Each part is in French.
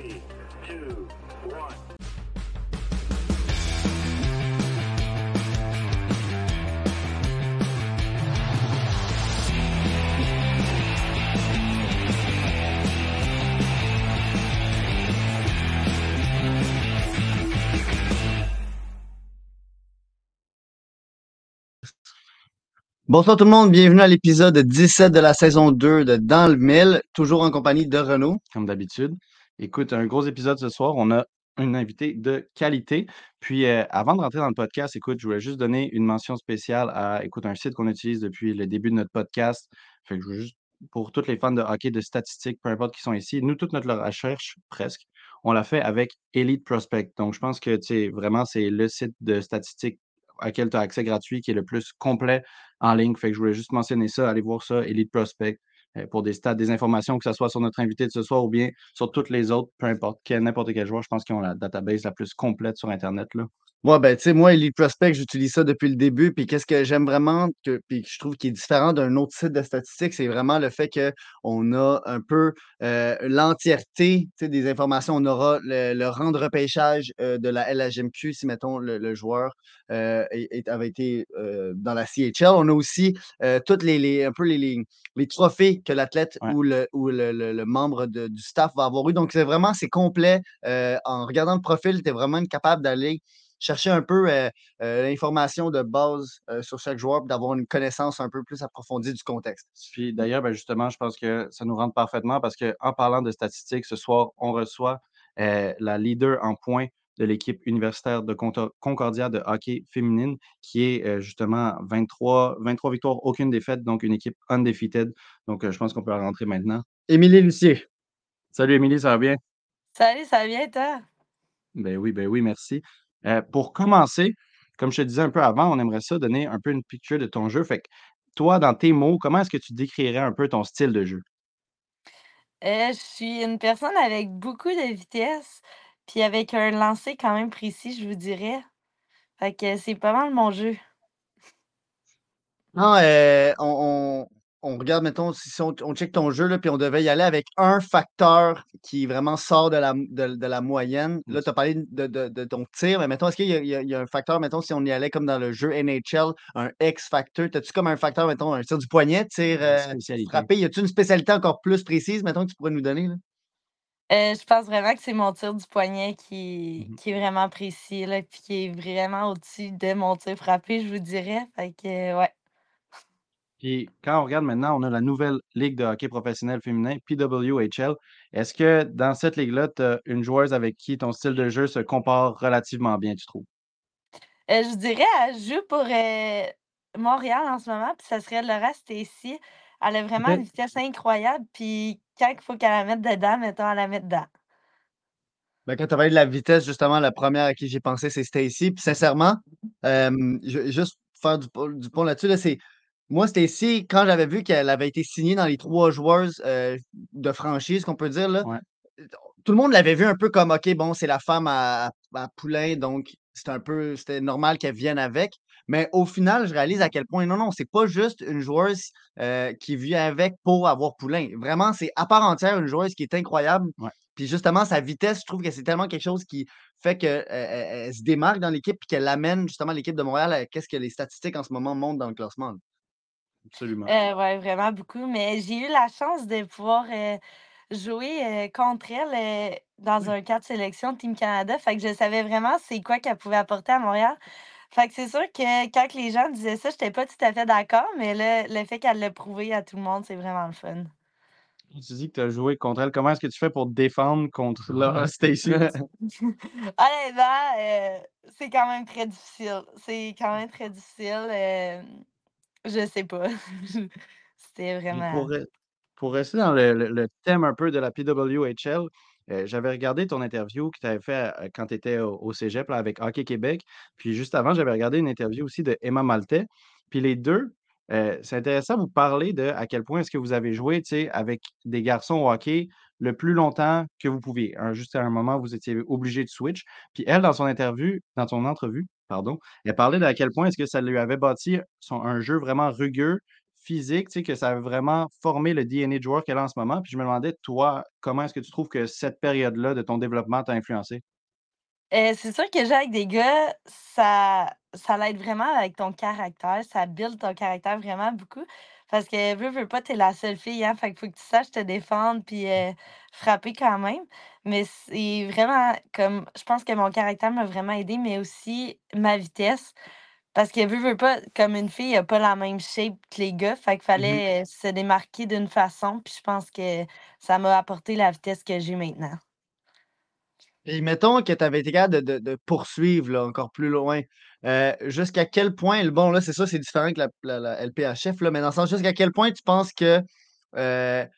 Three, two, one. Bonsoir tout le monde, bienvenue à l'épisode 17 de la saison 2 de Dans le Mille, toujours en compagnie de Renaud. comme d'habitude. Écoute, un gros épisode ce soir. On a un invité de qualité. Puis, euh, avant de rentrer dans le podcast, écoute, je voulais juste donner une mention spéciale à, écoute, un site qu'on utilise depuis le début de notre podcast. Fait que je veux juste, pour tous les fans de hockey, de statistiques, peu importe qui sont ici, nous, toute notre recherche, presque, on l'a fait avec Elite Prospect. Donc, je pense que, tu sais, vraiment, c'est le site de statistiques auquel tu as accès gratuit qui est le plus complet en ligne. Fait que je voulais juste mentionner ça. Allez voir ça, Elite Prospect, pour des stats, des informations, que ce soit sur notre invité de ce soir ou bien sur toutes les autres, peu importe, n'importe quel joueur. Je pense qu'ils ont la database la plus complète sur Internet. Là. Ouais, ben, tu sais, moi, Elite Prospect, j'utilise ça depuis le début. Puis, qu'est-ce que j'aime vraiment, que, puis que je trouve qui est différent d'un autre site de statistiques, c'est vraiment le fait qu'on a un peu euh, l'entièreté des informations. On aura le, le rang de repêchage euh, de la LHMQ, si, mettons, le, le joueur euh, est- avait été dans la CHL. On a aussi toutes les, les- un peu les, les, les trophées que l'athlète Ouais. ou, le, ou le, le- membre de- du staff va avoir eu. Donc, c'est vraiment, c'est complet. En regardant le profil, tu es vraiment capable d'aller chercher un peu euh, euh, l'information de base euh, sur chaque joueur, d'avoir une connaissance un peu plus approfondie du contexte. Puis d'ailleurs, ben, justement, je pense que ça nous rentre parfaitement parce qu'en parlant de statistiques, ce soir, on reçoit euh, la leader en points de l'équipe universitaire de Concordia de hockey féminine, qui est euh, justement 23, 23 victoires, aucune défaite, donc une équipe undefeated. Donc, euh, je pense qu'on peut la rentrer maintenant. Émilie Lucier. Salut Émilie, ça va bien? Salut, ça va bien, toi? Ben oui, ben oui, merci. Euh, pour commencer, comme je te disais un peu avant, on aimerait ça donner un peu une picture de ton jeu. Fait que toi, dans tes mots, comment est-ce que tu décrirais un peu ton style de jeu? Euh, je suis une personne avec beaucoup de vitesse, puis avec un lancer quand même précis, je vous dirais. Fait que c'est pas mal mon jeu. Non, euh, on, on- on regarde, mettons, si on, on check ton jeu, là, puis on devait y aller avec un facteur qui vraiment sort de la, de, de la moyenne. Là, Yes. tu as parlé de, de- de ton tir, mais mettons, est-ce qu'il y, a- il y a- il y a un facteur, mettons, si on y allait comme dans le jeu NHL, un X-factor, as-tu comme un facteur, mettons, un tir du poignet, tir Une euh, spécialité. frappé? Y a-tu une spécialité encore plus précise, mettons, que tu pourrais nous donner? Là? Euh, je pense vraiment que c'est mon tir du poignet qui, Mhm. qui est vraiment précis, là, puis qui est vraiment au-dessus de mon tir frappé, je vous dirais. Fait que, ouais. Puis quand on regarde maintenant, on a la nouvelle Ligue de hockey professionnel féminin, PWHL. Est-ce que dans cette ligue-là, tu as une joueuse avec qui ton style de jeu se compare relativement bien, tu trouves? Euh, je dirais, elle joue pour euh, Montréal en ce moment, puis ça serait Laura Stacy. Elle a vraiment une vitesse incroyable, puis quand il faut qu'elle la mette dedans, mettons, elle la met dedans. Ben, quand tu as parlé de la vitesse, justement, la première à qui j'ai pensé, c'est Stacy. Puis sincèrement, euh, je vais juste faire du, pont- du pont là-dessus, là, c'est moi, Stacy, quand j'avais vu qu'elle avait été signée dans les trois joueuses euh, de franchise, qu'on peut dire, là, Ouais. tout le monde l'avait vu un peu comme OK, bon, c'est la femme à, à Poulain, donc c'est un peu c'était normal qu'elle vienne avec. Mais au final, je réalise à quel point non, non, c'est pas juste une joueuse euh, qui vient avec pour avoir Poulain. Vraiment, c'est à part entière une joueuse qui est incroyable. Ouais. Puis justement, sa vitesse, je trouve que c'est tellement quelque chose qui fait qu'elle elle se démarque dans l'équipe et qu'elle amène justement l'équipe de Montréal à qu'est-ce que les statistiques en ce moment montrent dans le classement. là. Absolument. Euh, ouais, vraiment beaucoup. Mais j'ai eu la chance de pouvoir euh, jouer euh, contre elle dans un cadre de sélection Team Canada. Fait que je savais vraiment c'est quoi qu'elle pouvait apporter à Montréal. Fait que c'est sûr que quand les gens disaient ça, j'étais pas tout à fait d'accord, mais là, le fait qu'elle l'ait prouvé à tout le monde, c'est vraiment le fun. Tu dis que tu as joué contre elle. Comment est-ce que tu fais pour te défendre contre Laura Stacy? Honnêtement, euh, c'est quand même très difficile. C'est quand même très difficile. euh, je sais pas. C'était Puis vraiment. pour, re- pour rester dans le, le- le thème un peu de la PWHL, euh, j'avais regardé ton interview que tu avais fait euh, quand tu étais au, au Cégep là, avec Hockey Québec. Puis juste avant, j'avais regardé une interview aussi de Emma Maltais. Puis les deux, euh, c'est intéressant de vous parler de à quel point est-ce que vous avez joué tu sais, avec des garçons au hockey le plus longtemps que vous pouviez. Hein, juste à un moment, vous étiez obligé de switch. Puis elle, dans son interview, dans son entrevue, pardon, elle parlait de à quel point est-ce que ça lui avait bâti un jeu vraiment rugueux, physique, tu sais, que ça a vraiment formé le DNA de joueur qu'elle a en ce moment. Puis je me demandais, toi, comment est-ce que tu trouves que cette période-là de ton développement t'a influencé? Heu, c'est sûr que jouer avec des gars, ça ça l'aide vraiment avec ton caractère, ça build ton caractère vraiment beaucoup. Parce que veux, veux pas, tu es la seule fille, hein, fait qu'il faut que tu saches te défendre puis, heu, frapper quand même. Mais c'est vraiment comme je pense que mon caractère m'a vraiment aidée, mais aussi ma vitesse. Parce que veux, veux pas, comme une fille a pas la même shape que les gars, fait qu'il Mmh fallait, heu, se démarquer d'une façon, puis je pense que ça m'a apporté la vitesse que j'ai maintenant. Et mettons que tu avais été capable de poursuivre là, encore plus loin, heu, jusqu'à quel point bon là, c'est sûr, c'est différent que la LPHF là, mais dans le sens jusqu'à quel point tu penses que, le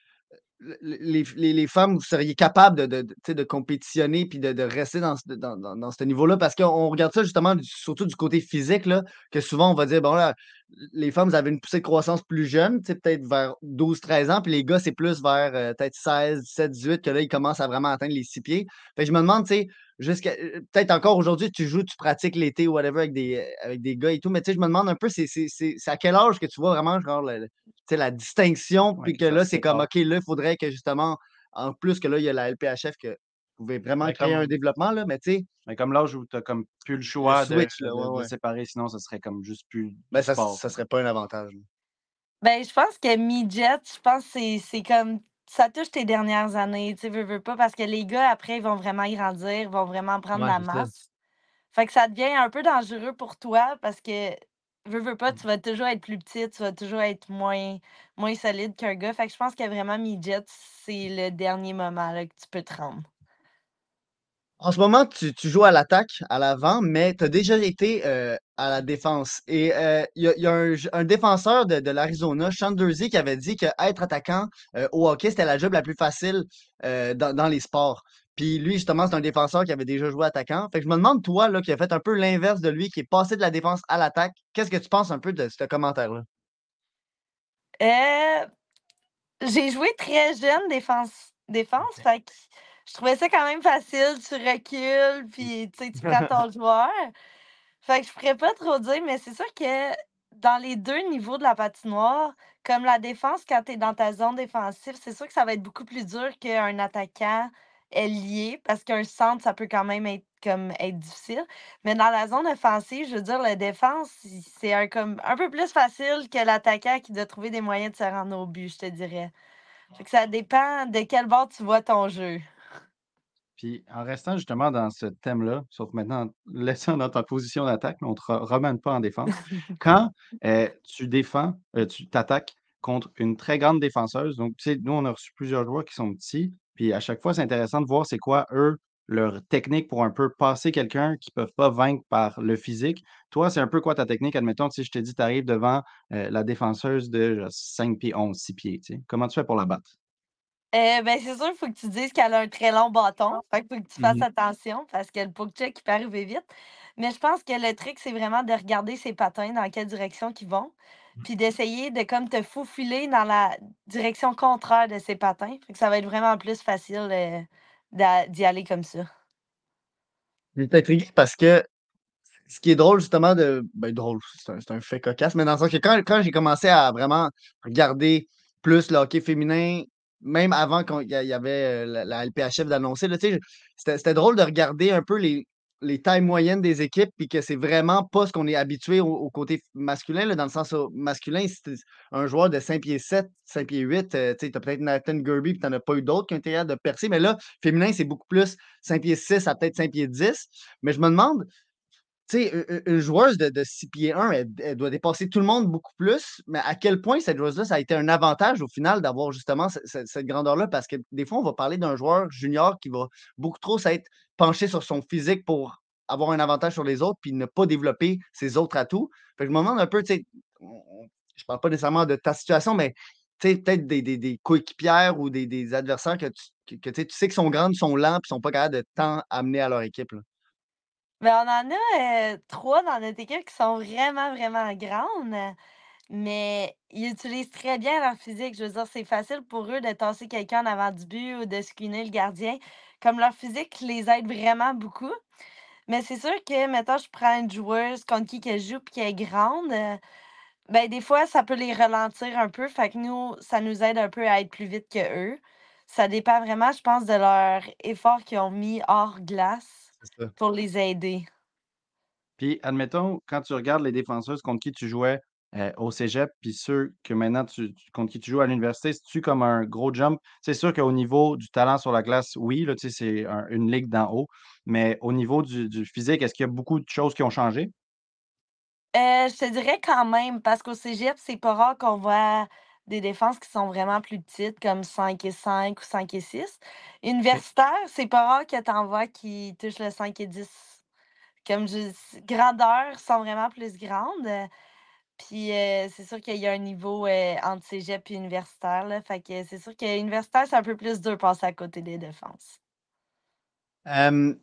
les femmes, vous seriez capables de de de compétitionner puis de rester dans dans dans ce niveau-là? Parce qu'on on regarde ça justement surtout du côté physique là, que souvent on va dire: «Bon là, les femmes, avez une poussée de croissance plus jeune», peut-être vers douze treize ans, puis les gars, c'est plus vers, heu, peut-être seize dix sept dix huit que là, ils commencent à vraiment atteindre les 6 pieds. Fait que je me demande, tu sais, jusqu'à heu, peut-être encore aujourd'hui, tu joues, tu pratiques l'été ou whatever avec des, heu, avec des gars et tout, mais tu sais, je me demande un peu, c'est à quel âge que tu vois vraiment genre sais, la distinction, puis que là, c'est comme. OK, là, il faudrait que justement, en plus que là, il y a la LPHF que pouvez vraiment Mais créer un développement là, mais tu sais, mais comme l'âge où tu as comme plus le le choix de switch là, de ouais, de ouais. séparer, sinon ça serait comme juste plus Ben du ça sport, ça serait pas un avantage, là. Ben, je pense que midget, je pense que c'est c'est comme ça touche tes dernières années, tu sais, veux, veux pas, parce que les gars, après, ils vont vraiment grandir, vont vraiment prendre Ouais, la masse. Fait que ça devient un peu dangereux pour toi parce que, veux, veux pas, tu vas toujours être plus petite, tu vas toujours être moins moins solide qu'un gars. Fait que je pense que vraiment midget, c'est le dernier moment, là, que tu peux te rendre. En ce moment, tu tu joues à l'attaque, à l'avant, mais tu as déjà été, heu, à la défense et heu, il y a il y a un défenseur de de l'Arizona, Sean Durzi, qui avait dit qu'être attaquant, heu, au hockey, c'était la job la plus facile, dans dans les sports. Puis lui, justement, c'est un défenseur qui avait déjà joué attaquant. Fait que je me demande, toi, là, qui a fait un peu l'inverse de lui, qui est passé de la défense à l'attaque, qu'est-ce que tu penses un peu de ce commentaire-là? J'ai joué très jeune défense défense, fait que je trouvais ça quand même facile. Tu recules, puis tu prends ton joueur. Fait que je pourrais pas trop dire, mais c'est sûr que dans les 2 niveaux de la patinoire, comme la défense, quand tu es dans ta zone défensive, c'est sûr que ça va être beaucoup plus dur qu'un attaquant ailier, parce qu'un centre, ça peut quand même être comme être difficile. Mais dans la zone offensive, je veux dire, la défense, c'est un comme un peu plus facile que l'attaquant qui doit trouver des moyens de se rendre au but, je te dirais. Fait que ça dépend de quel bord tu vois ton jeu. Puis en restant justement dans ce thème-là, sauf maintenant laissant dans ta position d'attaque, mais on ne te re ramène pas en défense. Quand, heu, tu défends, heu, tu t'attaques contre une très grande défenseuse, donc tu sais, nous, on a reçu plusieurs joueurs qui sont petits, puis à chaque fois, c'est intéressant de voir c'est quoi, eux, leur technique pour un peu passer quelqu'un qu'ils peuvent pas vaincre par le physique. Toi, c'est un peu quoi ta technique? Admettons, sais, je te dis, tu arrives devant, heu, la défenseuse de, genre 5 pieds 11, 6 pieds, tu sais. Comment tu fais pour la battre? Heu, ben, c'est sûr, il faut que tu dises qu'elle a un très long bâton. Fait qu'il faut que tu fasses Mmh attention parce que le poke-check, il peut arriver vite. Mais je pense que le truc, c'est vraiment de regarder ses patins, dans quelle direction qu'ils vont, puis d'essayer de comme te faufiler dans la direction contraire de ses patins. Fait que ça va être vraiment plus facile, heu, d'a d'y aller comme ça. J'étais intrigué parce que Ce qui est drôle justement de ben, drôle, c'est un c'est un fait cocasse, mais dans le sens que quand quand j'ai commencé à vraiment regarder plus le hockey féminin, même avant qu'on il y avait, heu, la LPHF d'annoncer c'était drôle de regarder un peu les les tailles moyennes des équipes, puis que c'est vraiment pas ce qu'on est habitué au côté masculin là, dans le sens masculin, si un joueur de 5 pieds 7, 5 pieds 8, heu, tu as peut-être Nathan Gerby, puis tu en as pas eu d'autres qui ont été de percer, mais là, féminin, c'est beaucoup plus 5 pieds 6 à peut-être 5 pieds 10. Mais je me demande tu sais, u u une joueuse de de 6 pieds 1, elle doit dépasser tout le monde beaucoup plus, mais à quel point cette joueuse-là, ça a été un avantage au final d'avoir justement ce ce cette grandeur-là? Parce que des fois, on va parler d'un joueur junior qui va beaucoup trop s'être penché sur son physique pour avoir un avantage sur les autres, puis ne pas développer ses autres atouts. Fait que je me demande un peu, tu sais, je parle pas nécessairement de ta situation, mais peut-être des coéquipières ou des adversaires que tu que sais qu'ils sont grandes, sont lents, puis sont pas capables de tant amener à leur équipe. Ben, on en a, heu, 3 dans notre équipe qui sont vraiment, vraiment grandes. Mais ils utilisent très bien leur physique. Je veux dire, c'est facile pour eux de tasser quelqu'un en avant du but ou de screener le gardien. Comme leur physique les aide vraiment beaucoup. Mais c'est sûr que, mettons, je prends une joueuse contre qui que je joue puis qui est grande, heu, Ben, des fois, ça peut les ralentir un peu, fait que nous, ça nous aide un peu à être plus vite qu'eux. Ça dépend vraiment, je pense, de leur effort qu'ils ont mis hors glace C'est ça. pour les aider. Puis, admettons, quand tu regardes les défenseuses contre qui tu jouais euh, au cégep, puis ceux que maintenant tu, tu- contre qui tu joues à l'université, c'est-tu comme un gros jump? C'est sûr qu'au niveau du talent sur la glace, oui, là, tu sais, c'est un- une ligue d'en haut, mais au niveau du, du physique, est-ce qu'il y a beaucoup de choses qui ont changé? Heu, je te dirais quand même, parce qu'au cégep, c'est pas rare qu'on voit des défenses qui sont vraiment plus petites, comme 5 et 5 ou 5 et 6. OK. Universitaire, c'est pas rare que tu en vois qui touchent le 5 et 10. Comme je s grandeur sont vraiment plus grandes, puis, heu, c'est sûr qu'il y a un niveau, heu, entre cégep et universitaire, là. Fait que c'est sûr que universitaire, c'est un peu plus dur de passer à côté des défenses.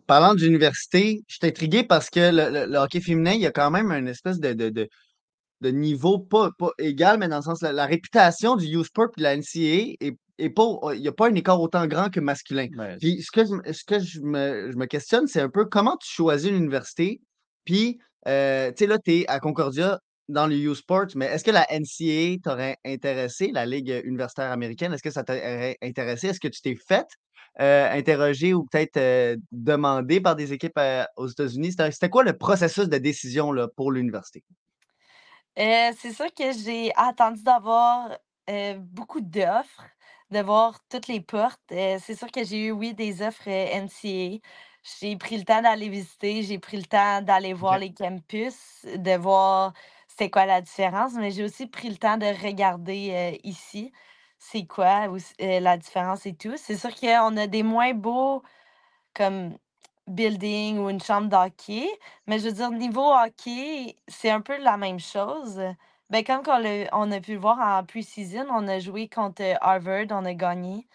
Parlant d'université, je suis intrigué parce que le le le hockey féminin, il y a quand même une espèce de de de de niveau pas pas égal, mais dans le sens la la réputation du U-Sport et de la NCAA est est pas au il y a pas un écart autant grand que masculin. Puis ce que je me ce que je me je me questionne, c'est un peu comment tu choisis une université? Puis, heu, tu sais, là, tu es à Concordia dans le U-Sport, mais est-ce que la NCAA t'aurait intéressé, la Ligue, universitaire américaine? Est-ce que ça t'aurait intéressé? Est-ce que tu t'es fait, heu, interroger ou peut-être, heu, demander par des équipes, heu, aux États-Unis? C'était c'était quoi le processus de décision, là, pour l'université? Heu, c'est sûr que j'ai attendu d'avoir, heu, beaucoup d'offres, de voir toutes les portes. Heu, c'est sûr que j'ai eu, oui, des offres, heu, NCAA. J'ai pris le temps d'aller visiter, j'ai pris le temps d'aller voir OK. les campus, de voir c'était quoi la différence, mais j'ai aussi pris le temps de regarder, heu, ici, c'est quoi aussi, heu, la différence et tout. C'est sûr qu'on a des moins beaux comme building ou une chambre d'hockey. Mais je veux dire, niveau hockey, c'est un peu la même chose. Ben, comme qu'on l'a on a pu le voir en pre-season, on a joué contre Harvard, on a gagné.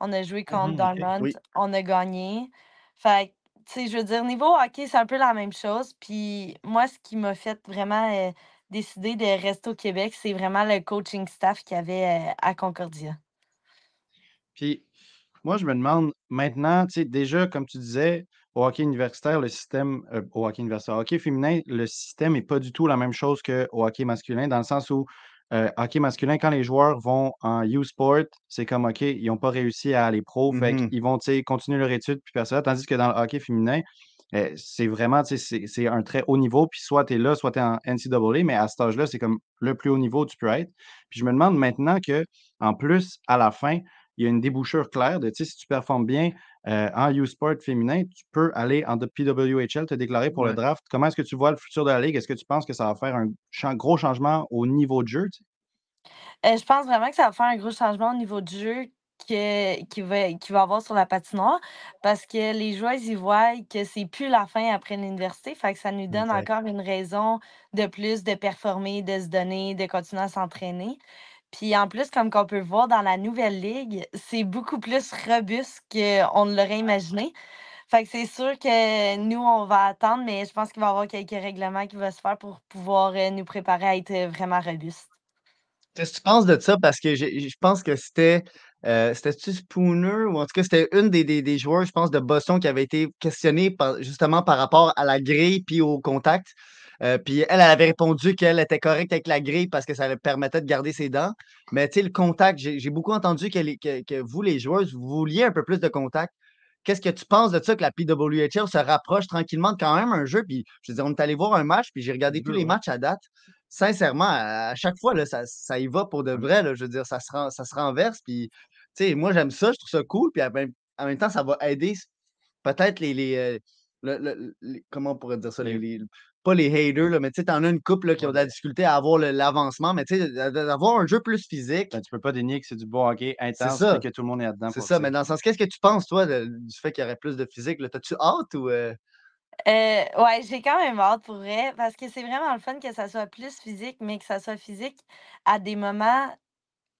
On a joué contre mhm, OK. Dartmouth, Oui. on a gagné. Fait que, tu sais, je veux dire, niveau hockey, c'est un peu la même chose. Puis moi, ce qui m'a fait vraiment euh, décider de rester au Québec, c'est vraiment le coaching staff qu'il y avait euh, à Concordia. Puis, moi, je me demande maintenant, tu sais, déjà, comme tu disais, au hockey universitaire, le système, euh, au hockey universitaire, au hockey féminin, le système n'est pas du tout la même chose qu'au hockey masculin, dans le sens où, euh, hockey masculin, quand les joueurs vont en U-Sport, c'est comme, OK, ils n'ont pas réussi à aller pro, fait Mmh qu'ils vont, continuer leur étude, puis faire ça. Tandis que dans le hockey féminin, euh, c'est vraiment, c'est un très haut niveau, puis soit tu es là, soit tu es en NCAA, mais à cet âge-là, c'est comme le plus haut niveau où tu peux être. Puis je me demande maintenant que, en plus, à la fin, il y a une débouchure claire de, tu sais, si tu performes bien euh, en U-Sport féminin, tu peux aller en PWHL, te déclarer pour le draft. Comment est-ce que tu vois le futur de la Ligue? Est-ce que tu penses que ça va faire un gros changement au niveau de jeu? tu sais? Heu, je pense vraiment que ça va faire un gros changement au niveau du jeu que qu'il va qu'il va avoir sur la patinoire parce que les joueuses, ils voient que c'est plus la fin après l'université. Fait que ça nous donne encore une raison de plus de performer, de se donner, de continuer à s'entraîner. Puis en plus, comme qu'on peut voir dans la nouvelle ligue, c'est beaucoup plus robuste qu'on ne l'aurait imaginé. Fait que c'est sûr que nous, on va attendre, mais je pense qu'il va y avoir quelques règlements qui vont se faire pour pouvoir, heu, nous préparer à être, heu, vraiment robustes. Qu'est-ce que tu penses de ça? Parce que je pense que c'était, heu, c'était-tu Spooner ou en tout cas, c'était une des des des joueurs, je pense, de Boston qui avait été questionnée par justement par rapport à la grille puis au contact. Heu, puis elle, elle avait répondu qu'elle était correcte avec la grille parce que ça lui permettait de garder ses dents. Mais tu sais, le contact, j'ai beaucoup entendu que les que que vous, les joueuses, vous vouliez un peu plus de contact. Qu'est-ce que tu penses de ça que la PWHL se rapproche tranquillement de quand même un jeu? Puis je veux dire, on est allé voir un match, puis j'ai regardé tous les matchs à date. Sincèrement, à à chaque fois, là, ça ça y va pour de vrai, là. Je veux dire, ça se ça se renverse, puis tu sais, moi, j'aime ça, je trouve ça cool, puis en même temps, ça va aider peut-être les les, heu, le le les comment on pourrait dire ça? Les pas les haters, là, mais tu sais, tu en as une couple, là, qui ont de la difficulté à avoir l'avancement, mais tu sais, d'a d'a d'avoir un jeu plus physique, ben, tu peux pas dénier que c'est du bon hockey intense ça, que tout le monde est là-dedans c'est ça. ça. Mais dans le sens, qu'est-ce que tu penses, toi, de du fait qu'il y aurait plus de physique, là? T'as-tu hâte ou heu? Heu, ouais, j'ai quand même hâte pour vrai, parce que c'est vraiment le fun que ça soit plus physique, mais que ça soit physique à des moments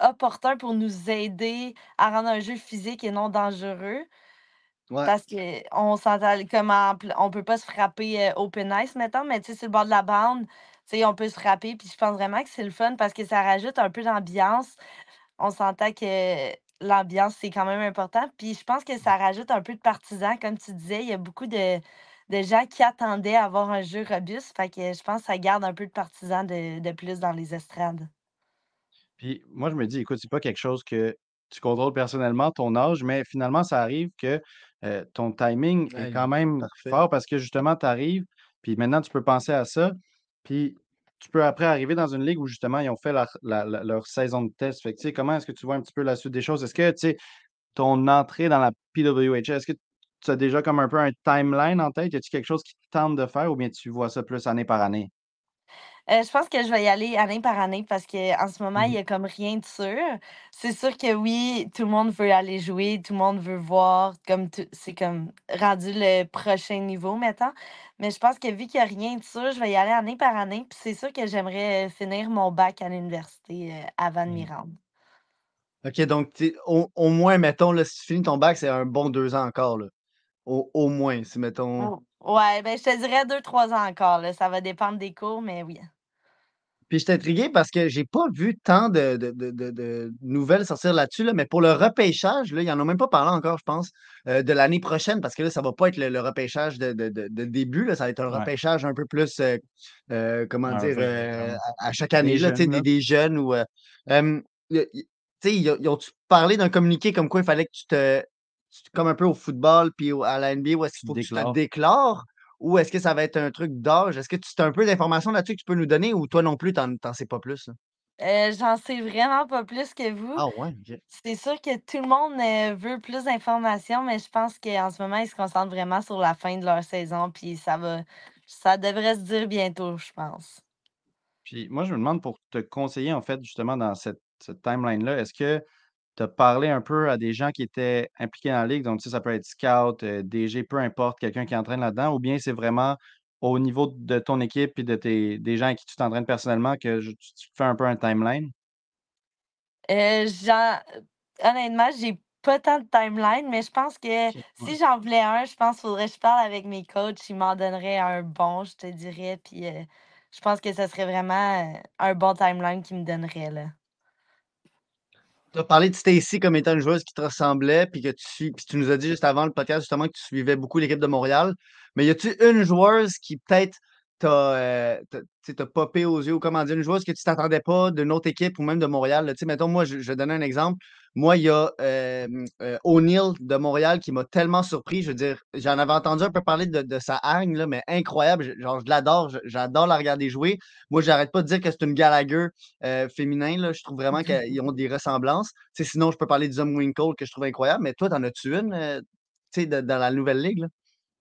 opportuns pour nous aider à rendre un jeu physique et non dangereux. Ouais. Parce qu'on s'entend comme en pl on peut pas se frapper, heu, open ice, mettons, mais tu sais, sur le bord de la bande, tu sais, on peut se frapper, puis je pense vraiment que c'est le fun parce que ça rajoute un peu d'ambiance. On s'entend que l'ambiance, c'est quand même important. Puis je pense que ça rajoute un peu de partisans. Comme tu disais, il y a beaucoup de de gens qui attendaient à avoir un jeu robuste. Fait que je pense que ça garde un peu de partisans de, de plus dans les estrades. Puis moi, je me dis, écoute, c'est pas quelque chose que tu contrôles personnellement, ton âge, mais finalement, ça arrive que euh, ton timing est quand même parfait. fort parce que justement, tu arrives, puis maintenant, tu peux penser à ça, puis tu peux après arriver dans une ligue où justement, ils ont fait leur, la- la- leur saison de test. Fait que, comment est-ce que tu vois un petit peu la suite des choses? Est-ce que, tu sais, ton entrée dans la PWHL, est-ce que tu as déjà comme un peu un timeline en tête? Y a-t-il quelque chose qui te tente de faire ou bien tu vois ça plus année par année? Euh, je pense que je vais y aller année par année parce qu'en ce moment, il Mhm. y a comme rien de sûr. C'est sûr que oui, tout le monde veut aller jouer, tout le monde veut voir, comme tout- c'est comme rendu le prochain niveau maintenant. Mais je pense que vu qu'il n'y a rien de sûr, je vais y aller année par année. Puis c'est sûr que j'aimerais euh, finir mon bac à l'université euh, avant de m'y Mhm. rendre. OK, donc au au moins, mettons, là, si tu finis ton bac, c'est un bon 2 ans encore, là. Au au moins, si mettons Oh, Ouais, ben je te dirais deux, trois ans encore, là. Ça va dépendre des cours, mais oui. Puis je suis intrigué parce que j'ai pas vu tant de de de de nouvelles sortir là-dessus, là, mais pour le repêchage, là, ils en ont même pas parlé encore, je pense, heu, de l'année prochaine parce que là, ça va pas être le le repêchage de de de de début, là, ça va être un Ouais. repêchage un peu plus, heu heu, comment Un dire? à à chaque des année, là, sais, jeunes, des des jeunes ou, ils ont ils ont-tu parlé d'un communiqué comme quoi il fallait que tu te tu comme un peu au football puis au à la NBA où est-ce qu'il faut que tu te déclares? Ou est-ce que ça va être un truc d'âge? Est-ce que tu as un peu d'informations là-dessus que tu peux nous donner ou toi non plus, tu en sais pas plus, là? Euh, j'en sais vraiment pas plus que vous. Ah ouais, OK. C'est sûr que tout le monde euh, veut plus d'informations, mais je pense qu'en ce moment, ils se concentrent vraiment sur la fin de leur saison, puis ça va, ça devrait se dire bientôt, je pense. Puis moi, je me demande pour te conseiller, en fait, justement, dans cette, cette timeline-là, est-ce que tu as parlé un peu à des gens qui étaient impliqués dans la ligue? Donc, tu sais, ça peut être scout, euh, DG, peu importe, quelqu'un qui entraîne là-dedans, ou bien c'est vraiment au niveau de ton équipe et de tes, des gens à qui tu t'entraînes personnellement que je- tu, fais un peu un timeline? Euh, honnêtement, j'ai pas tant de timeline, mais je pense que si j'en voulais un, je pense qu'il faudrait que je parle avec mes coachs, ils m'en donneraient un bon, je te dirais, puis euh, je pense que ce serait vraiment un bon timeline qu'ils me donneraient, là. Tu as parlé de Stacy comme étant une joueuse qui te ressemblait, puis que tu nous as dit juste avant le podcast justement que tu suivais beaucoup l'équipe de Montréal. Mais y a-tu une joueuse qui peut-être t'a, heu, t'a tu sais, t'a popé aux yeux ou comment dire? Une joueuse que tu t'attendais pas d'une autre équipe ou même de Montréal? Tu sais, mettons, moi, je vais donner un exemple. Moi, il y a, heu, O'Neal de Montréal qui m'a tellement surpris. Je veux dire, j'en avais entendu un peu parler de de sa hargne, là, mais incroyable. Je genre, je l'adore, j'adore la regarder jouer. Moi, j'arrête pas de dire que c'est une Gallagher, heu, féminin, là. Je trouve vraiment qu'ils ont des ressemblances. Tu sais, sinon, je peux parler du Winkle que je trouve incroyable, mais toi, t'en as-tu une, heu, tu sais, de dans la nouvelle ligue, là?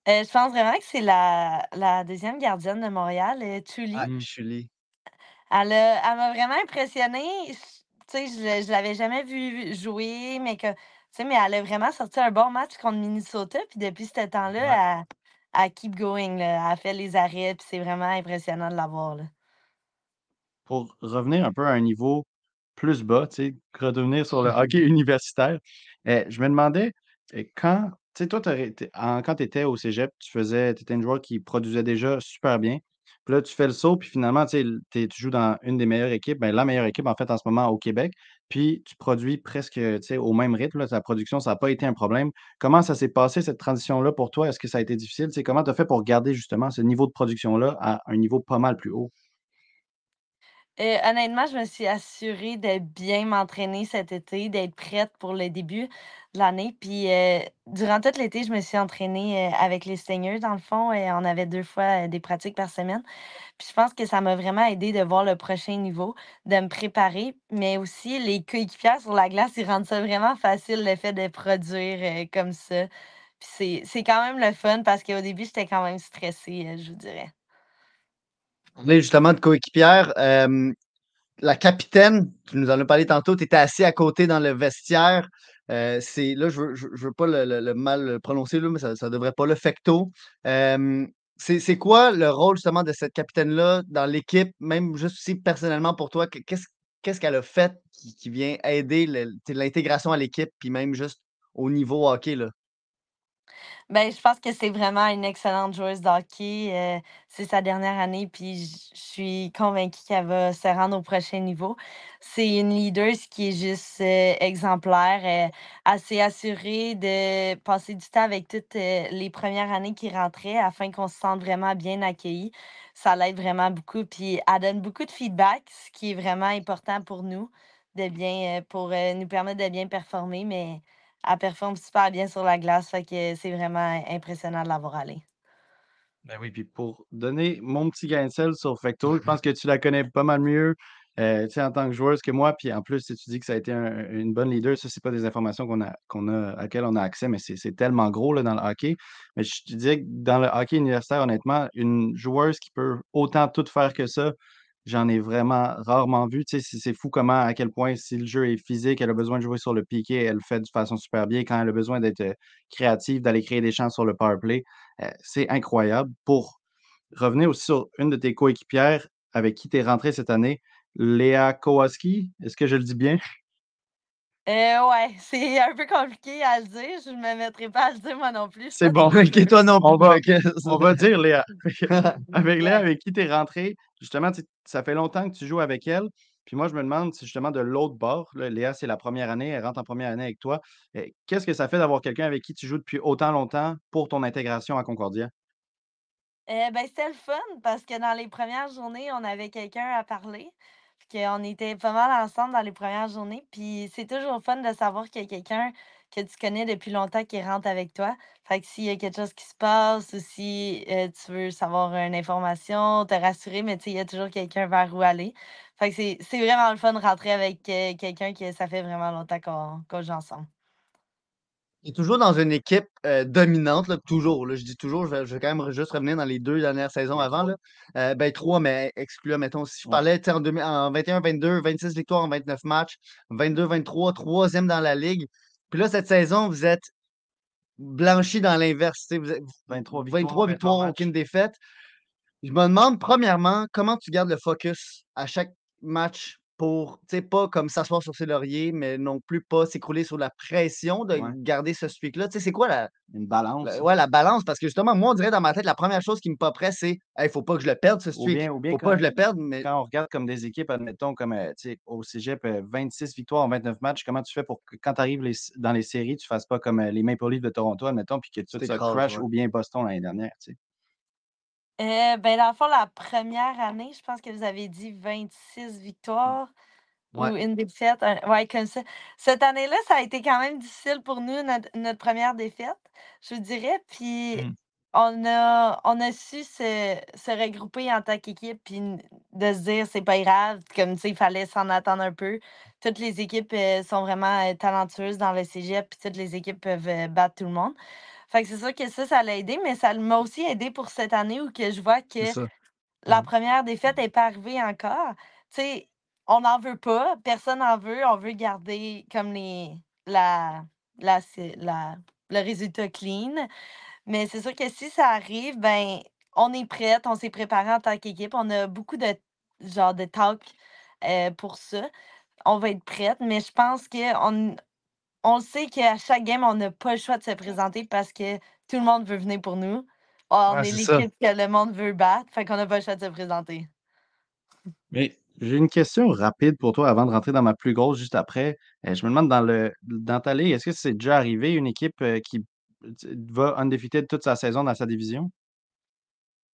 Euh, je pense vraiment que c'est la, la deuxième gardienne de Montréal, Tully. Ah. Chuli. Elle a elle m'a vraiment impressionnée. J tu sais, je je l'avais jamais vue jouer, mais que tu sais, mais elle a vraiment sorti un bon match contre Minnesota, puis depuis ce Ouais. temps-là, elle elle keep going, là. Elle fait les arrêts, puis c'est vraiment impressionnant de la voir, là. Pour revenir un peu à un niveau plus bas, tu sais, redevenir sur le hockey universitaire, euh, je me demandais euh, quand, tu sais, toi, quand tu étais au cégep, tu faisais, tu étais une joueur qui produisait déjà super bien. Puis là, tu fais le saut, puis finalement, tu joues dans une des meilleures équipes, ben, la meilleure équipe, en fait, en ce moment au Québec. Puis tu produis presque, tu au même rythme, ta production, ça n'a pas été un problème. Comment ça s'est passé, cette transition-là, pour toi? Est-ce que ça a été difficile? Comment tu as fait pour garder justement ce niveau de production-là à un niveau pas mal plus haut? Heu, honnêtement, je me suis assurée de bien m'entraîner cet été, d'être prête pour le début de l'année. Puis, heu, durant tout l'été, je me suis entraînée, heu, avec les seniors dans le fond et on avait 2 fois, des pratiques par semaine. Puis je pense que ça m'a vraiment aidé de voir le prochain niveau, de me préparer, mais aussi les coéquipières sur la glace, ils rendent ça vraiment facile, le fait de produire, comme ça. Puis c'est quand même le fun parce qu'au début, j'étais quand même stressée, je vous dirais. Est justement de coéquipière, hem, la capitaine, tu nous en as parlé tantôt, tu étais assis à côté dans le vestiaire. Heu, c'est là, je je veux pas le le le mal le prononcer là, mais ça ça devrait pas là, Fecteau. Hem, c'est quoi le rôle justement de cette capitaine-là dans l'équipe, même juste aussi personnellement pour toi? Qu qu'est-ce qu'elle a fait qui qui vient aider le l'intégration à l'équipe, puis même juste au niveau hockey, là? Ben, je pense que c'est vraiment une excellente joueuse de hockey. euh, c'est sa dernière année, puis je suis convaincue qu'elle va se rendre au prochain niveau. C'est une leader qui est juste euh, exemplaire. euh, assurée de passer du temps avec toutes euh, les premières années qui rentraient afin qu'on se sente vraiment bien accueillis. Ça l'aide vraiment beaucoup, puis elle donne beaucoup de feedback, ce qui est vraiment important pour nous, de bien, euh, pour nous permettre de bien performer, mais elle performe super bien sur la glace, fait que c'est vraiment impressionnant de la voir aller. Ben oui, puis pour donner mon petit grain de sel sur Fecto, je pense que tu la connais pas mal mieux, euh, en tant que joueuse que moi. Puis en plus, si tu dis que ça a été un- une bonne leader, ça, c'est pas des informations qu'on a, qu'on a, à laquelle on a accès, mais c'est tellement gros là, dans le hockey. Mais je te disais que dans le hockey universitaire, honnêtement, une joueuse qui peut autant tout faire que ça, j'en ai vraiment rarement vu. Tu sais, c'est fou comment, à quel point, si le jeu est physique, elle a besoin de jouer sur le piqué, elle le fait de façon super bien. Quand elle a besoin d'être euh, créative, d'aller créer des chances sur le power play, euh, c'est incroyable. Pour revenir aussi sur une de tes coéquipières avec qui tu es rentré cette année, Léa Kowalski, est-ce que je le dis bien? Euh, ouais, c'est un peu compliqué à le dire. Je ne me mettrai pas à le dire moi non plus. C'est bon. que- Ok, toi non On plus. va- fait que- On va dire Léa. avec Léa, avec qui tu es rentré, justement, ça fait longtemps que tu joues avec elle. Puis moi, je me demande si justement de l'autre bord, là, Léa, c'est la première année, elle rentre en première année avec toi. euh, Qu'est-ce que ça fait d'avoir quelqu'un avec qui tu joues depuis autant longtemps pour ton intégration à Concordia? Euh, ben, c'était le fun parce que dans les premières journées, on avait quelqu'un à parler. Qu'on était pas mal ensemble dans les premières journées. Puis c'est toujours fun de savoir qu'il y a quelqu'un que tu connais depuis longtemps qui rentre avec toi. Fait que s'il y a quelque chose qui se passe ou si euh, tu veux savoir une information, te rassurer, mais il y a toujours quelqu'un vers où aller. Fait que c'est vraiment le fun de rentrer avec euh, quelqu'un que ça fait vraiment longtemps qu'on qu'on joue ensemble. Il est toujours dans une équipe euh, dominante, là, toujours. Là, je dis toujours, je vais, je vais quand même juste revenir dans les deux dernières saisons avant. Là. Euh, ben, trois, mais excluant, mettons, si je parlais en, 2000 en 21-22, 26 victoires en 29 matchs, 22-23, troisième dans la ligue. Puis là, cette saison, vous êtes blanchi dans l'inverse. Vous êtes 23 victoires, 23 en 23 victoires, aucune défaite. Je me demande, premièrement, comment tu gardes le focus à chaque match pour, tu sais, pas comme s'asseoir sur ses lauriers, mais non plus pas s'écrouler sous la pression de Ouais. garder ce streak-là. Tu sais, c'est quoi la, Une balance. la- ouais, la balance? Parce que justement, moi, on dirait dans ma tête, la première chose qui me popperait, c'est il faut pas que je le perde, ce Ou streak. bien, ou bien faut pas que je le perde, mais quand on regarde comme des équipes, admettons, comme euh, tu sais, au cégep, euh, 26 victoires en 29 matchs, comment tu fais pour que quand tu arrives dans les séries, tu fasses pas comme euh, les Maple Leafs de Toronto, admettons, puis que ça t'écrases, crash, ouais. ou bien Boston l'année dernière, tu sais? Euh, ben, dans le fond, la première année, je pense que vous avez dit 26 victoires Ouais. ou une défaite. un- ouais, comme ça. Cette année-là, ça a été quand même difficile pour nous, notre, notre première défaite, je vous dirais. Puis Mm. on a, on a su se, se regrouper en tant qu'équipe, puis de se dire, c'est pas grave, comme tu sais, il fallait s'en attendre un peu. Toutes les équipes euh, sont vraiment euh, talentueuses dans le cégep, puis toutes les équipes peuvent euh, battre tout le monde. Fait que c'est sûr que ça, ça l'a aidé, mais ça m'a aussi aidé pour cette année où que je vois que la première défaite n'est pas arrivée encore. Tu sais, on n'en veut pas, personne n'en veut. On veut garder comme les la, la, la- le résultat clean. Mais c'est sûr que si ça arrive, ben on est prête, on s'est préparé en tant qu'équipe. On a beaucoup de genre de talk euh, pour ça. On va être prête, mais je pense qu'on on le sait qu'à chaque game, on n'a pas le choix de se présenter parce que tout le monde veut venir pour nous. On Ouais, est l'équipe que le monde veut battre, fait qu'on n'a pas le choix de se présenter. Mais j'ai une question rapide pour toi avant de rentrer dans ma plus grosse juste après. Euh, je me demande dans le dans ta ligue, est-ce que c'est déjà arrivé une équipe euh, qui va undefeated toute sa saison dans sa division?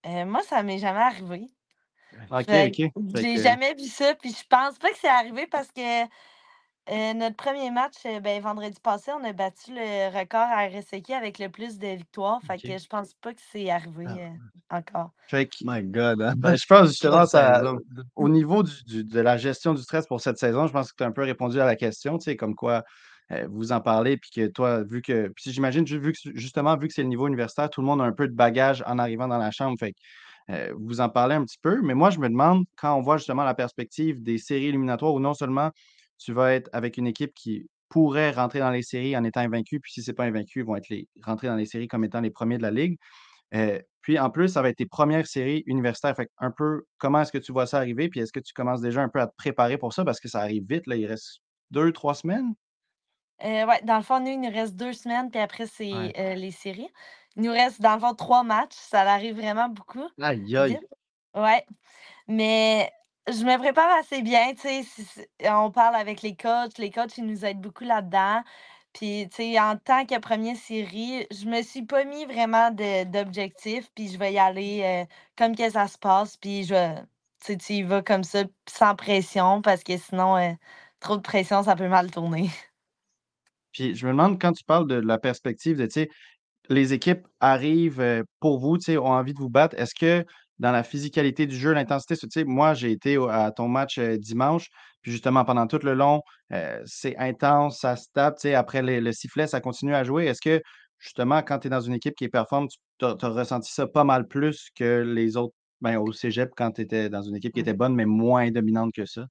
Euh, moi, ça m'est jamais arrivé. Ok, Fait ok. j'ai que- jamais vu ça, puis je pense pas que c'est arrivé parce que euh, notre premier match, euh, ben, vendredi passé, on a battu le record à RSEQ avec le plus de victoires. Fait Ok. que je pense pas que c'est arrivé Ah. euh, encore. fait que- My God, hein? Ben, je pense justement Quelle ça, saison. au niveau du- du- de la gestion du stress pour cette saison, je pense que tu as un peu répondu à la question, tu sais, comme quoi euh, vous en parlez, puis que toi, vu que, puis j'imagine, ju- vu que, justement, vu que c'est le niveau universitaire, tout le monde a un peu de bagage en arrivant dans la chambre, fait que, euh, vous en parlez un petit peu, mais moi, je me demande, quand on voit justement la perspective des séries éliminatoires, où non seulement tu vas être avec une équipe qui pourrait rentrer dans les séries en étant invaincu, puis si c'est pas invaincu, ils vont être les, rentrer dans les séries comme étant les premiers de la ligue. Euh, puis en plus, ça va être tes premières séries universitaires. Fait que un peu, comment est-ce que tu vois ça arriver? Puis est-ce que tu commences déjà un peu à te préparer pour ça? Parce que ça arrive vite, là, il reste deux, trois semaines? Euh, ouais, dans le fond, nous, il nous reste deux semaines, puis après, c'est Ouais. euh, les séries. il nous reste, dans le fond, trois matchs. Ça arrive vraiment beaucoup Aïe, aïe. Ouais. Mais je me prépare assez bien, tu sais. on parle avec les coachs. Les coachs, ils nous aident beaucoup là-dedans. Puis, tu sais, en tant que première série, je me suis pas mis vraiment de- d'objectifs. Puis, je vais y aller euh, comme que ça se passe. Puis, je vais, tu y vas comme ça, sans pression, parce que sinon, euh, trop de pression, ça peut mal tourner. Puis je me demande, quand tu parles de la perspective de, tu sais, les équipes arrivent euh, pour vous, tu sais, ont envie de vous battre. Est-ce que dans la physicalité du jeu, l'intensité, tu sais, moi, j'ai été à ton match euh, dimanche, puis justement, pendant tout le long, euh, c'est intense, ça se tape, tu sais, après les- le sifflet, ça continue à jouer. Est-ce que, justement, quand tu es dans une équipe qui est performante, tu as, ressenti ça pas mal plus que les autres, ben, au cégep, quand tu étais dans une équipe qui était bonne, mais moins dominante que ça?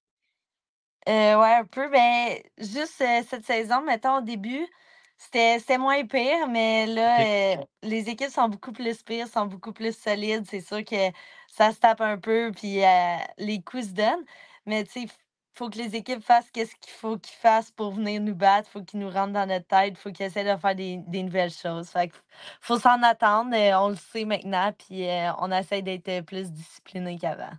Euh, ouais, un peu. Ben, juste euh, cette saison, mettons, au début, c'était c'était moins pire, mais là, euh, les équipes sont beaucoup plus pires, sont beaucoup plus solides. C'est sûr que ça se tape un peu, puis euh, les coups se donnent. Mais tu sais, il faut que les équipes fassent qu'est-ce qu'il faut qu'ils fassent pour venir nous battre. faut qu'ils nous rentrent dans notre tête. faut qu'ils essaient de faire des, des nouvelles choses. Fait que faut s'en attendre. euh, on le sait maintenant, puis euh, on essaie d'être plus discipliné qu'avant.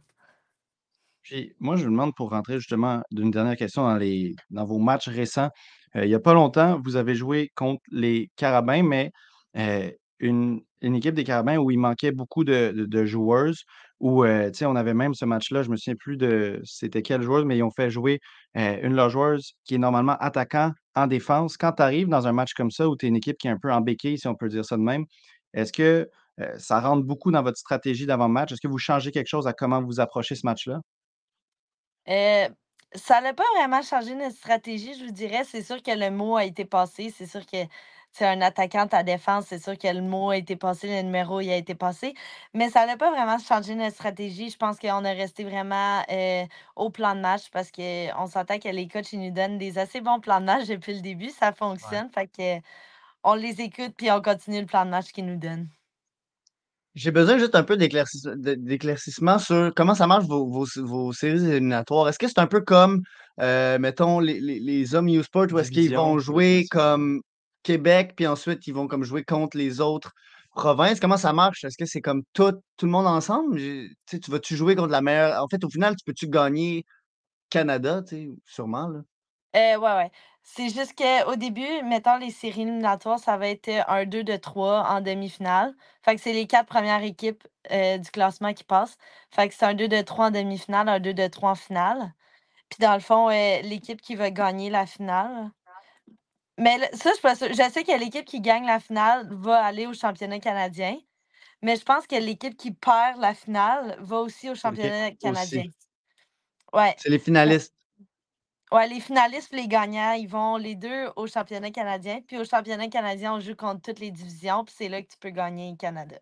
Puis moi, je me demande pour rentrer justement d'une dernière question dans les dans vos matchs récents. Euh, il n'y a pas longtemps, vous avez joué contre les Carabins, mais euh, une, équipe des Carabins où il manquait beaucoup de, de, de joueuses, où euh, on avait même ce match-là, je me souviens plus de c'était quelle joueuse, mais ils ont fait jouer une de leurs qui est normalement attaquant en défense. Quand tu arrives dans un match comme ça où tu es une équipe qui est un peu en béquille, si on peut dire ça de même, est-ce que ça rentre beaucoup dans votre stratégie d'avant-match? Est-ce que vous changez quelque chose à comment vous approchez ce match-là? Ça n'a pas vraiment changé notre stratégie, je vous dirais. C'est sûr que le mot a été passé. C'est sûr que c'est un attaquant à défense. C'est sûr que le mot a été passé, le numéro il a été passé. Mais ça n'a pas vraiment changé notre stratégie. Je pense qu'on est resté vraiment euh, au plan de match parce qu'on s'entend que les coachs ils nous donnent des assez bons plans de match depuis le début. Ça Ouais. fonctionne. Fait que on les écoute puis on continue le plan de match qu'ils nous donnent. J'ai besoin juste un peu d'éclaircissement sur comment ça marche vos, vos, vos séries éliminatoires. Est-ce que c'est un peu comme, euh, mettons, les, les, les hommes U-Sport où est-ce qu'ils vont jouer comme Québec, puis ensuite ils vont comme jouer contre les autres provinces? Comment ça marche? Est-ce que c'est comme tout, tout le monde ensemble? Tu vas-tu jouer contre la meilleure? En fait, au final, tu peux-tu gagner Canada, sûrement, là? Euh, ouais, ouais. C'est juste qu'au début, mettons les séries éliminatoires, ça va être euh, un 2 de 3 en demi-finale. Fait que c'est les quatre premières équipes euh, du classement qui passent. Fait que c'est un 2 de 3 en demi-finale, un 2 de 3 en finale. Puis dans le fond, euh, l'équipe qui va gagner la finale. Mais ça, je suis pas sûre. Je sais que l'équipe qui gagne la finale va aller au championnat canadien. Mais je pense que l'équipe qui perd la finale va aussi au championnat canadien. Aussi. Ouais. C'est les finalistes. Ouais, les finalistes et les gagnants, ils vont les deux au championnat canadien. Puis au championnat canadien, on joue contre toutes les divisions. Puis c'est là que tu peux gagner le Canada.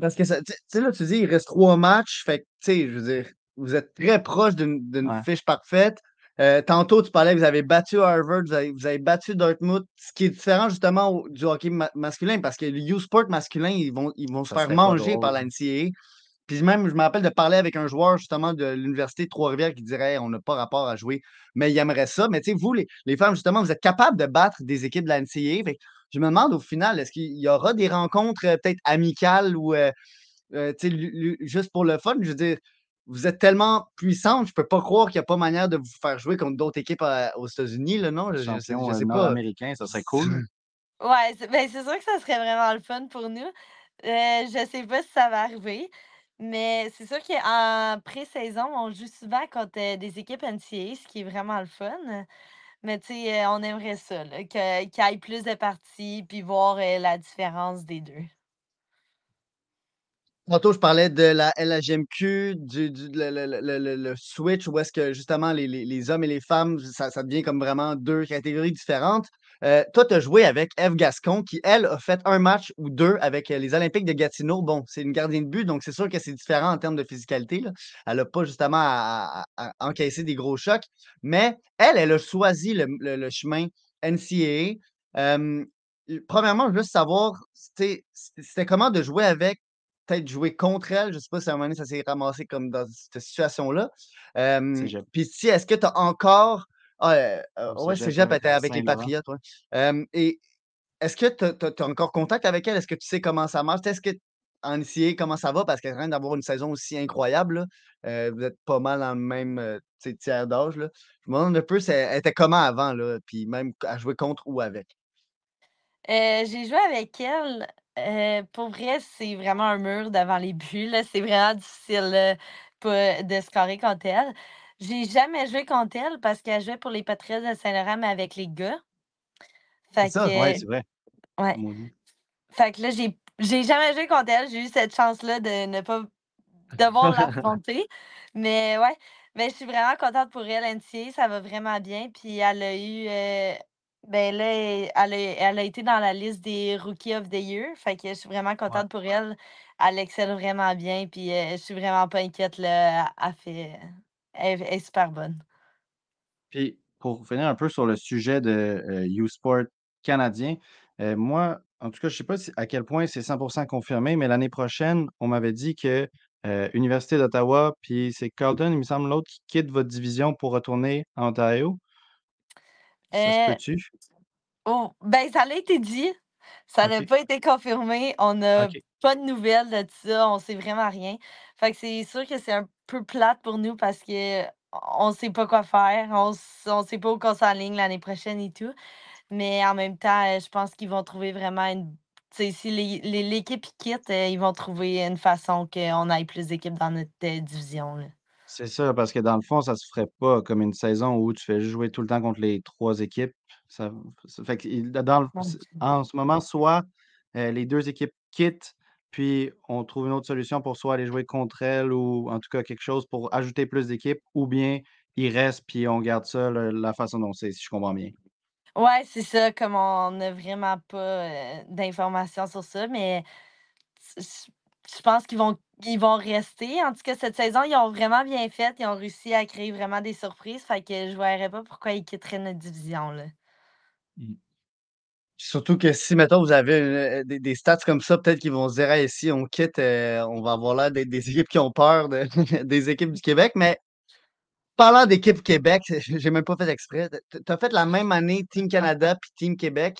Parce que ça, tu sais, là, tu dis, il reste trois matchs. Fait que, tu sais, je veux dire, vous êtes très proche d'une Ouais. fiche parfaite. Euh, tantôt, tu parlais, vous avez battu Harvard, vous avez, vous avez battu Dartmouth, ce qui est différent justement au- du hockey ma- masculin, parce que le U-Sport masculin, ils vont, ils vont se faire manger par la NCAA. Puis même, je me rappelle de parler avec un joueur justement de l'Université de Trois-Rivières qui dirait Hey, on n'a pas rapport à jouer, mais il aimerait ça. Mais tu sais, vous, les, les femmes, justement, vous êtes capables de battre des équipes de la NCAA. Fait je me demande au final, est-ce qu'il y aura des rencontres euh, peut-être amicales ou euh, euh, juste pour le fun? Je veux dire, vous êtes tellement puissante, je peux pas croire qu'il n'y a pas manière de vous faire jouer contre d'autres équipes euh, aux États-Unis, là, non? Le Je, sais, je euh, sais pas. nord-américain, ça serait cool. Ouais, c'est ben, c'est sûr que ça serait vraiment le fun pour nous. Euh, je sais pas si ça va arriver, mais c'est sûr qu'en pré-saison, on joue souvent contre des équipes NCAA, ce qui est vraiment le fun. Mais tu sais, on aimerait ça, là, qu'il y ait plus de parties, puis voir la différence des deux. Tantôt, je parlais de la LHMQ, du, du- le, le- le- le- le switch, où est-ce que justement les, les- les hommes et les femmes, ça, ça devient comme vraiment deux catégories différentes. Euh, toi, tu as joué avec Eve Gascon, qui, elle, a fait un match ou deux avec euh, les Olympiques de Gatineau. Bon, c'est une gardienne de but, donc c'est sûr que c'est différent en termes de physicalité. là. Elle n'a pas justement à, à- à encaisser des gros chocs, mais elle, elle a choisi le, le- le chemin NCAA. Euh, premièrement, juste savoir, c'était comment de jouer avec peut-être jouer contre elle? Je ne sais pas si à un moment donné, ça s'est ramassé comme dans cette situation-là. Euh. Puis si, est-ce que tu as encore. Ah, euh, euh, ouais, cégep, était avec les. Patriotes. ouais. Euh, et est-ce que tu as encore contact avec elle? Est-ce que tu sais comment ça marche? Est-ce que en NCAA, comment ça va? Parce qu'elle vient d'avoir une saison aussi incroyable, là. Vous êtes pas mal dans le même, tiers d'âge. Je me demande un peu, elle était comment avant, là? Puis même à jouer contre ou avec? J'ai joué avec elle, pour vrai, c'est vraiment un mur devant les buts. C'est vraiment difficile, pas de scorer contre elle. J'ai jamais joué contre elle parce qu'elle jouait pour les Patriots de Saint-Laurent, mais avec les gars. C'est ça? Ouais, que c'est vrai. ouais. Fait que là, j'ai j'ai jamais joué contre elle. J'ai eu cette chance-là de ne pas devoir l'affronter. Mais ouais, mais je suis vraiment contente pour elle, NCAA, ça va vraiment bien. Puis elle a eu, heu, ben là, elle a elle a été dans la liste des Rookie of the Year. Fait que je suis vraiment Ouais. contente pour elle. Elle excelle vraiment bien, puis, heu, je suis vraiment pas inquiète, là. Elle fait elle elle est super bonne. Puis, pour finir un peu sur le sujet de, heu, U-Sport canadien, heu, moi, en tout cas, je sais pas si à quel point c'est 100 confirmé, mais l'année prochaine, on m'avait dit que, heu, Université d'Ottawa, puis c'est Carleton, il me semble, l'autre qui quitte votre division pour retourner en Ontario. Ça se Heu peut-tu? Oh, ben, ça l'a été dit. Ça n'a pas été confirmé. On n'a pas de nouvelles de ça. On sait vraiment rien. Fait que c'est sûr que c'est un peu plate pour nous parce qu'on sait pas quoi faire. On on sait pas où qu'on s'enligne l'année prochaine et tout. Mais en même temps, heu, je pense qu'ils vont trouver vraiment une tu sais, si l'é l'é l'équipe quitte, heu, ils vont trouver une façon qu'on ait plus d'équipes dans notre, heu, division, là. C'est ça, parce que dans le fond, ça se ferait pas comme une saison où tu fais jouer tout le temps contre les 3 équipes. Ça fait dans le en ce moment, soit, les 2 équipes quittent, puis on trouve une autre solution pour soit aller jouer contre elles ou en tout cas quelque chose pour ajouter plus d'équipes ou bien ils restent puis on garde ça le la façon dont c'est, si je comprends bien. Ouais, c'est ça, comme on n'a vraiment pas, heu, d'informations sur ça, mais je pense qu'ils vont ils vont rester. En tout cas, cette saison, ils ont vraiment bien fait. Ils ont réussi à créer vraiment des surprises. Fait que je verrais pas pourquoi ils quitteraient notre division, là. Mmh. Surtout que si, mettons, vous avez, heu, des des stats comme ça, peut-être qu'ils vont se dire: «Hey, si on quitte, heu, on va avoir d'être des équipes qui ont peur de des équipes du Québec». Mais parlant d'équipe Québec, j'ai même pas fait exprès. Tu tu as fait la même année Team Canada puis Team Québec.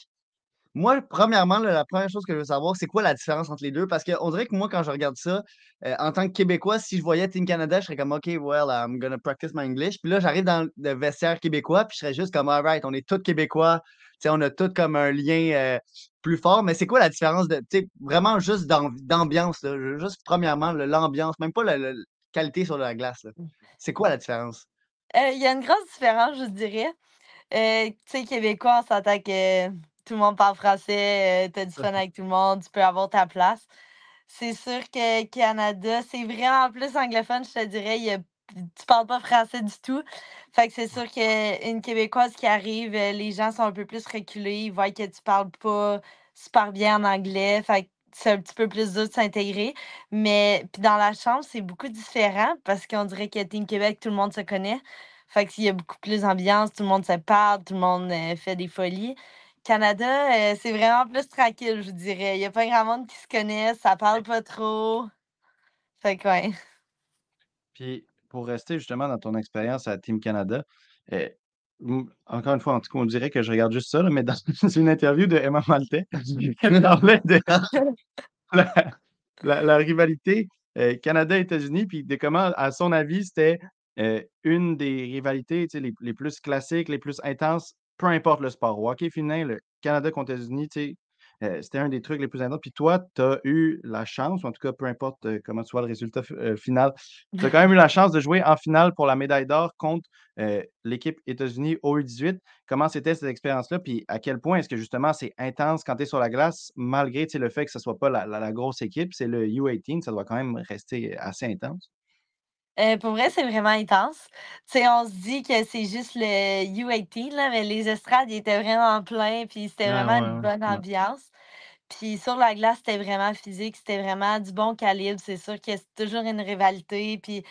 Moi, premièrement, la première chose que je veux savoir, c'est quoi la différence entre les 2? Parce qu'on dirait que moi, quand je regarde ça, heu, en tant que Québécois, si je voyais Team Canada, je serais comme: «OK, well, I'm gonna practice my English». Puis là, j'arrive dans le vestiaire québécois, puis je serais juste comme: «Alright, on est tous Québécois». On a tous comme un lien, heu, plus fort. Mais c'est quoi la différence de vraiment juste d'amb d'ambiance, juste premièrement, l'ambiance, même pas la qualité sur la glace. C'est quoi la différence? Heu, il y a une grosse différence, je dirais. Tu sais, québécois, on s'entend que tout le monde parle français, heu, tu as du fun avec tout le monde, tu peux avoir ta place. C'est sûr que Canada, c'est vraiment plus anglophone, je te dirais. Il y a tu parles pas français du tout. Fait que c'est sûr qu'une Québécoise qui arrive, heu, les gens sont un peu plus reculés. Ils voient que tu parles pas super bien en anglais. Fait que c'est un petit peu plus dur de s'intégrer. Mais puis dans la chambre, c'est beaucoup différent parce qu'on dirait que Team Québec, tout le monde se connaît. Fait qu'il y a beaucoup plus d'ambiance, tout le monde se parle, tout le monde, heu, fait des folies. Canada, heu, c'est vraiment plus tranquille, je dirais. Il y a pas grand monde qui se connaît, ça parle pas trop. Fait que ouais. Puis, pour rester justement dans ton expérience à Team Canada, heu, mmh, encore une fois, en tout cas, on dirait que je regarde juste ça, là, mais dans une interview de Emma Maltais, elle parlait de la la la rivalité, heu, Canada-États-Unis, puis de comment, à son avis, c'était, une des rivalités, les les plus classiques, les plus intenses, peu importe le sport. Au hockey féminin, le Canada contre États-Unis, sais, heu, c'était un des trucs les plus intenses. Puis toi, tu as eu la chance, ou en tout cas, peu importe, heu, comment tu vois le résultat final, tu as quand même eu la chance de jouer en finale pour la médaille d'or contre, l'équipe États-Unis au U18. Comment c'était cette expérience-là? Puis à quel point est-ce que justement c'est intense quand tu es sur la glace, malgré, le fait que ce soit pas la la la grosse équipe, c'est le U18, ça doit quand même rester assez intense? Heu, pour vrai, c'est vraiment intense. Tu sais, on se dit que c'est juste le U18 là, mais les estrades, ils étaient vraiment pleins, puis c'était Ah vraiment une ouais, bonne ouais. ambiance. Puis sur la glace, c'était vraiment physique, c'était vraiment du bon calibre. C'est sûr que c'est toujours une rivalité, puis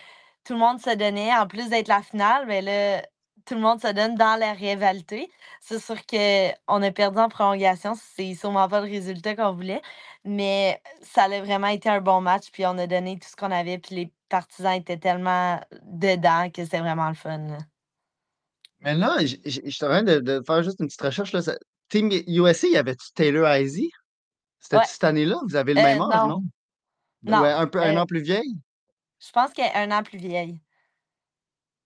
tout le monde se donnait. En plus d'être la finale, mais là, tout le monde se donne dans la rivalité. C'est sûr qu'on a perdu en prolongation, c'est sûrement pas le résultat qu'on voulait, mais ça a vraiment été un bon match, puis on a donné tout ce qu'on avait, puis les partisans étaient tellement dedans que c'était vraiment le fun, là. Mais là, je suis en train de de faire juste une petite recherche, là, Team USA, y avait-tu Taylor Heisey? Ouais. C'était-tu cette année-là? Vous avez le Euh, même âge, non. non? Non, Ouais, un peu un euh an plus vieille? Je pense qu'elle est 1 an plus vieille.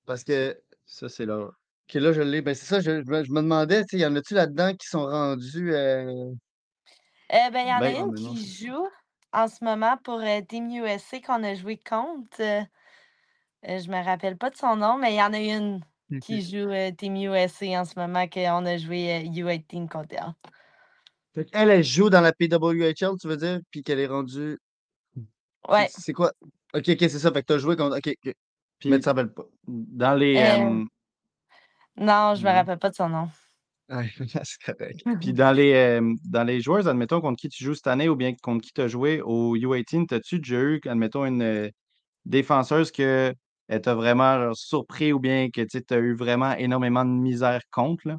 Parce que Ça, c'est là. OK, là, je l'ai. Ben, c'est ça, je je me je me demandais, y en a-tu là-dedans qui sont rendus, heu Eh ben, il y en a Ben une non, qui joue en ce moment pour, heu, Team USA qu'on a joué contre, heu heu, je me rappelle pas de son nom, mais il y en a une qui joue, heu, Team USA en ce moment qu'on a joué, heu, U18 contre elle. Fait qu'elle, elle joue dans la PWHL, tu veux dire? Puis qu'elle est rendue Ouais. c'est quoi? OK, OK, c'est ça. Fait que tu as joué contre OK, OK. Mais tu Puis te rappelles pas. dans les, Euh Non, je me non. rappelle pas de son nom. Ouais, c'est correct. Puis dans les, dans les joueuses, admettons, contre qui tu joues cette année ou bien contre qui tu as joué au U18, t'as-tu déjà eu, admettons, une, défenseuse que elle t'a vraiment, genre, surpris ou bien que, tu as eu vraiment énormément de misère contre, là?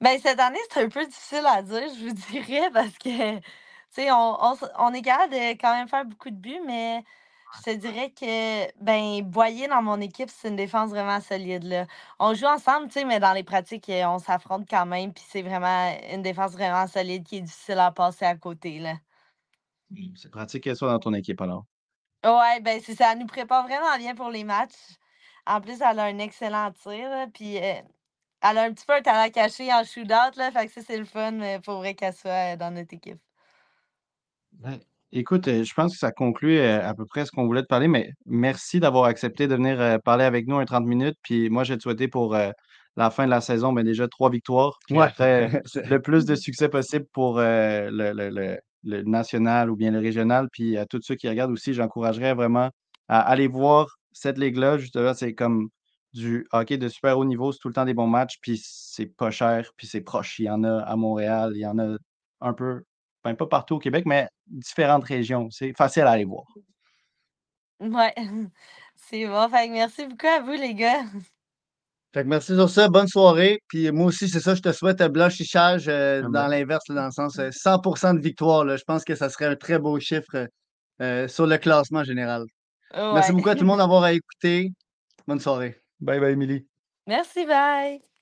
Ben, cette année, c'est un peu difficile à dire, je vous dirais, parce que, tu sais, on on s on est capable de quand même faire beaucoup de buts, mais je te dirais que, ben, Boyer dans mon équipe, c'est une défense vraiment solide, là. On joue ensemble, tu sais, mais dans les pratiques, heu, on s'affronte quand même, puis c'est vraiment une défense vraiment solide qui est difficile à passer à côté, là. Mmh, c'est pratique qu'elle soit dans ton équipe alors. Ouais, ben, c'est ça, elle nous prépare vraiment bien pour les matchs. En plus, elle a un excellent tir, là, puis, heu, elle a un petit peu un talent caché en shootout, là, fait que ça, c'est le fun, heu, pour vrai qu'elle soit, heu, dans notre équipe. Écoute, heu, je pense que ça conclut, heu, à peu près ce qu'on voulait te parler, mais merci d'avoir accepté de venir, heu, parler avec nous un 30 minutes. Puis moi, je vais te souhaiter pour, la fin de la saison, ben, déjà 3 victoires, puis Ouais, après, le plus de succès possible pour, heu, le le le le national ou bien le régional. Puis à tous ceux qui regardent aussi, j'encouragerais vraiment à aller voir cette ligue-là. Justement, c'est comme du hockey de super haut niveau, c'est tout le temps des bons matchs, puis c'est pas cher, puis c'est proche. Il y en a à Montréal, il y en a un peu ben, pas partout au Québec, mais différentes régions. C'est facile à aller voir. Ouais, c'est bon, fait que merci beaucoup à vous, les gars. Fait que merci sur ça, bonne soirée. Puis moi aussi, c'est ça, je te souhaite un blanchissage, heu, Ah dans l'inverse, dans le sens, heu, 100 de victoire, là. Je pense que ça serait un très beau chiffre, heu, sur le classement général. Merci Ouais. beaucoup à tout le monde d'avoir écouté. Bonne soirée. Bye bye, Émilie. Merci, bye.